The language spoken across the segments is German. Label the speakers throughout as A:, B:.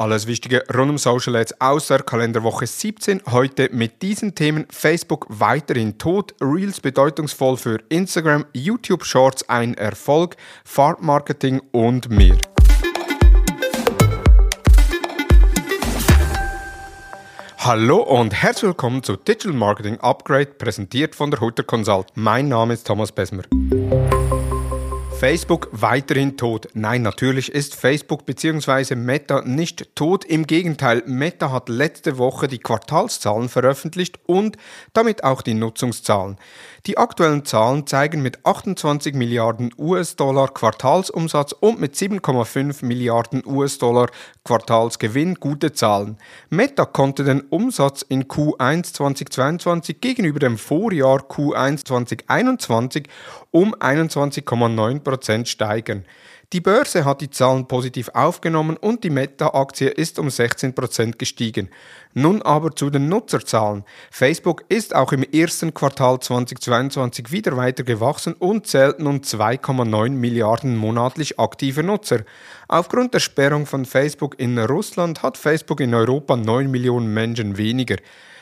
A: Alles Wichtige rund um Social Ads aus der Kalenderwoche 17. Heute mit diesen Themen Facebook weiterhin tot, Reels bedeutungsvoll für Instagram, YouTube Shorts ein Erfolg, Farbmarketing und mehr. Hallo und herzlich willkommen zu Digital Marketing Upgrade, präsentiert von der Hutter Consult. Mein Name ist Thomas Besmer. Facebook weiterhin tot? Nein, natürlich ist Facebook bzw. Meta nicht tot. Im Gegenteil, Meta hat letzte Woche die Quartalszahlen veröffentlicht und damit auch die Nutzungszahlen. Die aktuellen Zahlen zeigen mit 28 Milliarden US-Dollar Quartalsumsatz und mit 7,5 Milliarden US-Dollar Quartalsgewinn gute Zahlen. Meta konnte den Umsatz in Q1 2022 gegenüber dem Vorjahr Q1 2021 um 21,9% steigern. Die Börse hat die Zahlen positiv aufgenommen und die Meta-Aktie ist um 16% gestiegen. Nun aber zu den Nutzerzahlen. Facebook ist auch im ersten Quartal 2022 wieder weiter gewachsen und zählt nun 2,9 Milliarden monatlich aktive Nutzer. Aufgrund der Sperrung von Facebook in Russland hat Facebook in Europa 9 Millionen Menschen weniger.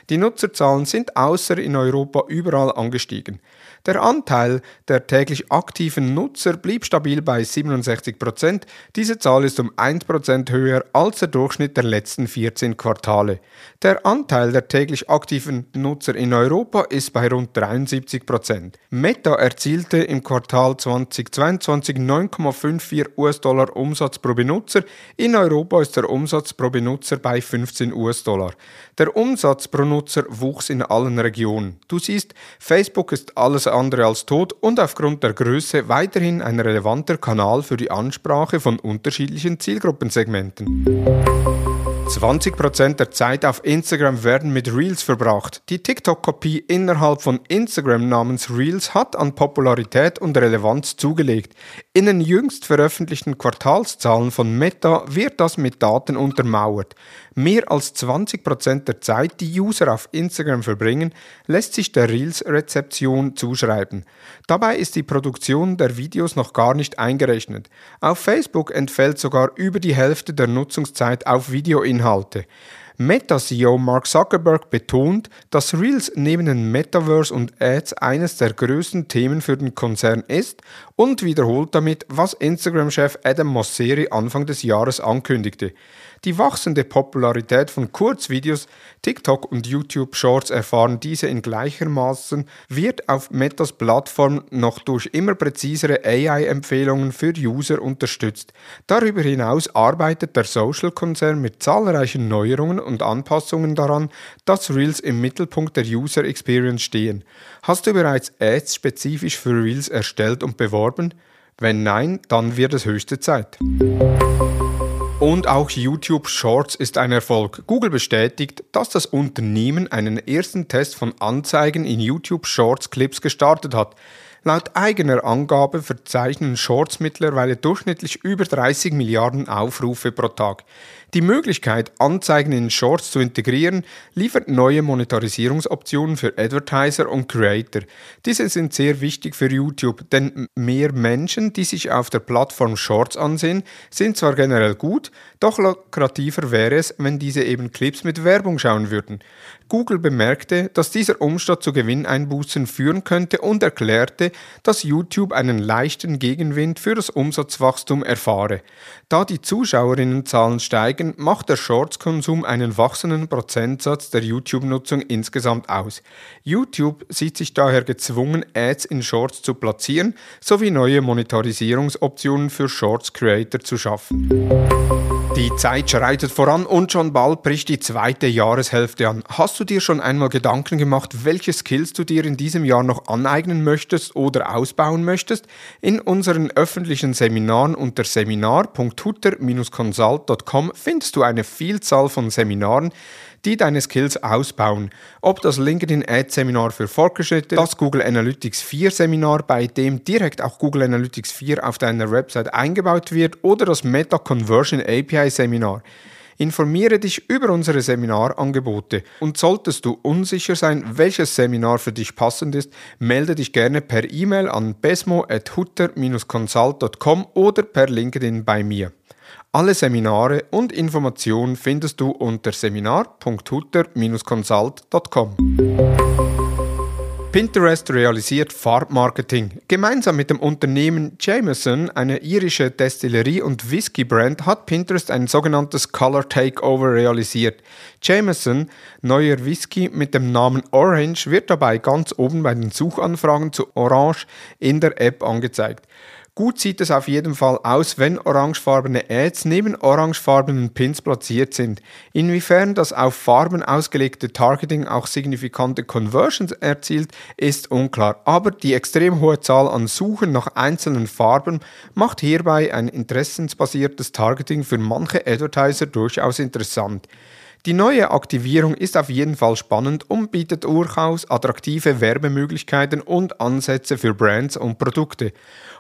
A: Die Nutzerzahlen sind außer in Europa überall angestiegen. Der Anteil der täglich aktiven Nutzer blieb stabil bei 67%. Diese Zahl ist um 1% höher als der Durchschnitt der letzten 14 Quartale. Der Anteil der täglich aktiven Nutzer in Europa ist bei rund 73%. Meta erzielte im Quartal 2022 9,54 US-Dollar Umsatz pro Benutzer. In Europa ist der Umsatz pro Benutzer bei 15 US-Dollar. Der Umsatz pro Nutzer wuchs in allen Regionen. Du siehst, Facebook ist alles andere als tot und aufgrund der Größe weiterhin ein relevanter Kanal für die Ansprache von unterschiedlichen Zielgruppensegmenten. 20% der Zeit auf Instagram werden mit Reels verbracht. Die TikTok-Kopie innerhalb von Instagram namens Reels hat an Popularität und Relevanz zugelegt. In den jüngst veröffentlichten Quartalszahlen von Meta wird das mit Daten untermauert. Mehr als 20% der Zeit, die User auf Instagram verbringen, lässt sich der Reels-Rezeption zuschreiben. Dabei ist die Produktion der Videos noch gar nicht eingerechnet. Auf Facebook entfällt sogar über die Hälfte der Nutzungszeit auf Videoinhalte. Meta-CEO Mark Zuckerberg betont, dass Reels neben den Metaverse und Ads eines der größten Themen für den Konzern ist und wiederholt damit, was Instagram-Chef Adam Mosseri Anfang des Jahres ankündigte. Die wachsende Popularität von Kurzvideos, TikTok und YouTube Shorts erfahren diese in gleichermaßen, wird auf Metas Plattform noch durch immer präzisere AI-Empfehlungen für User unterstützt. Darüber hinaus arbeitet der Social-Konzern mit zahlreichen Neuerungen und Anpassungen daran, dass Reels im Mittelpunkt der User Experience stehen. Hast du bereits Ads spezifisch für Reels erstellt und beworben? Wenn nein, dann wird es höchste Zeit. Und auch YouTube Shorts ist ein Erfolg. Google bestätigt, dass das Unternehmen einen ersten Test von Anzeigen in YouTube Shorts Clips gestartet hat. Laut eigener Angabe verzeichnen Shorts mittlerweile durchschnittlich über 30 Milliarden Aufrufe pro Tag. Die Möglichkeit, Anzeigen in Shorts zu integrieren, liefert neue Monetarisierungsoptionen für Advertiser und Creator. Diese sind sehr wichtig für YouTube, denn mehr Menschen, die sich auf der Plattform Shorts ansehen, sind zwar generell gut, doch lukrativer wäre es, wenn diese eben Clips mit Werbung schauen würden. Google bemerkte, dass dieser Umstand zu Gewinneinbußen führen könnte und erklärte, dass YouTube einen leichten Gegenwind für das Umsatzwachstum erfahre. Da die Zuschauerinnenzahlen steigen, macht der Shorts-Konsum einen wachsenden Prozentsatz der YouTube-Nutzung insgesamt aus. YouTube sieht sich daher gezwungen, Ads in Shorts zu platzieren sowie neue Monetarisierungsoptionen für Shorts-Creator zu schaffen. Die Zeit schreitet voran und schon bald bricht die zweite Jahreshälfte an. Hast du dir schon einmal Gedanken gemacht, welche Skills du dir in diesem Jahr noch aneignen möchtest oder ausbauen möchtest? In unseren öffentlichen Seminaren unter seminar.hutter-consult.com findest du eine Vielzahl von Seminaren, die deine Skills ausbauen. Ob das LinkedIn Ads Seminar für Fortgeschritte, das Google Analytics 4 Seminar, bei dem direkt auch Google Analytics 4 auf deiner Website eingebaut wird, oder das Meta Conversion API Seminar. Informiere dich über unsere Seminarangebote und solltest du unsicher sein, welches Seminar für dich passend ist, melde dich gerne per E-Mail an besmo.hutter-consult.com oder per LinkedIn bei mir. Alle Seminare und Informationen findest du unter seminar.hutter-consult.com. Pinterest realisiert Farbmarketing. Gemeinsam mit dem Unternehmen Jameson, eine irische Destillerie und Whisky-Brand, hat Pinterest ein sogenanntes Color Takeover realisiert. Jameson, neuer Whisky mit dem Namen Orange, wird dabei ganz oben bei den Suchanfragen zu Orange in der App angezeigt. Gut sieht es auf jeden Fall aus, wenn orangefarbene Ads neben orangefarbenen Pins platziert sind. Inwiefern das auf Farben ausgelegte Targeting auch signifikante Conversions erzielt, ist unklar. Aber die extrem hohe Zahl an Suchen nach einzelnen Farben macht hierbei ein interessensbasiertes Targeting für manche Advertiser durchaus interessant. Die neue Aktivierung ist auf jeden Fall spannend und bietet durchaus attraktive Werbemöglichkeiten und Ansätze für Brands und Produkte.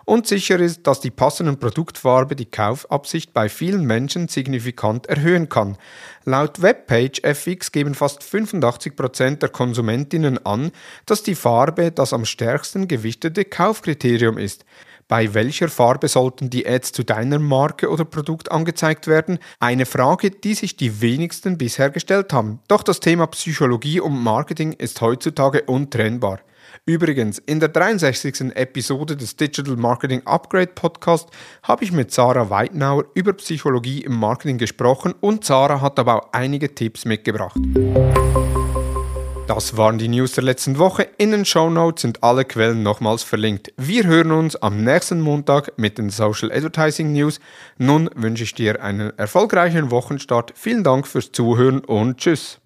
A: Und sicher ist, dass die passenden Produktfarbe die Kaufabsicht bei vielen Menschen signifikant erhöhen kann. Laut Webpage FX geben fast 85% der Konsumentinnen an, dass die Farbe das am stärksten gewichtete Kaufkriterium ist. Bei welcher Farbe sollten die Ads zu deiner Marke oder Produkt angezeigt werden? Eine Frage, die sich die wenigsten bisher gestellt haben. Doch das Thema Psychologie und Marketing ist heutzutage untrennbar. Übrigens, in der 63. Episode des Digital Marketing Upgrade Podcast habe ich mit Sarah Weidnauer über Psychologie im Marketing gesprochen und Sarah hat aber auch einige Tipps mitgebracht. Das waren die News der letzten Woche. In den Show Notes sind alle Quellen nochmals verlinkt. Wir hören uns am nächsten Montag mit den Social Advertising News. Nun wünsche ich dir einen erfolgreichen Wochenstart. Vielen Dank fürs Zuhören und tschüss.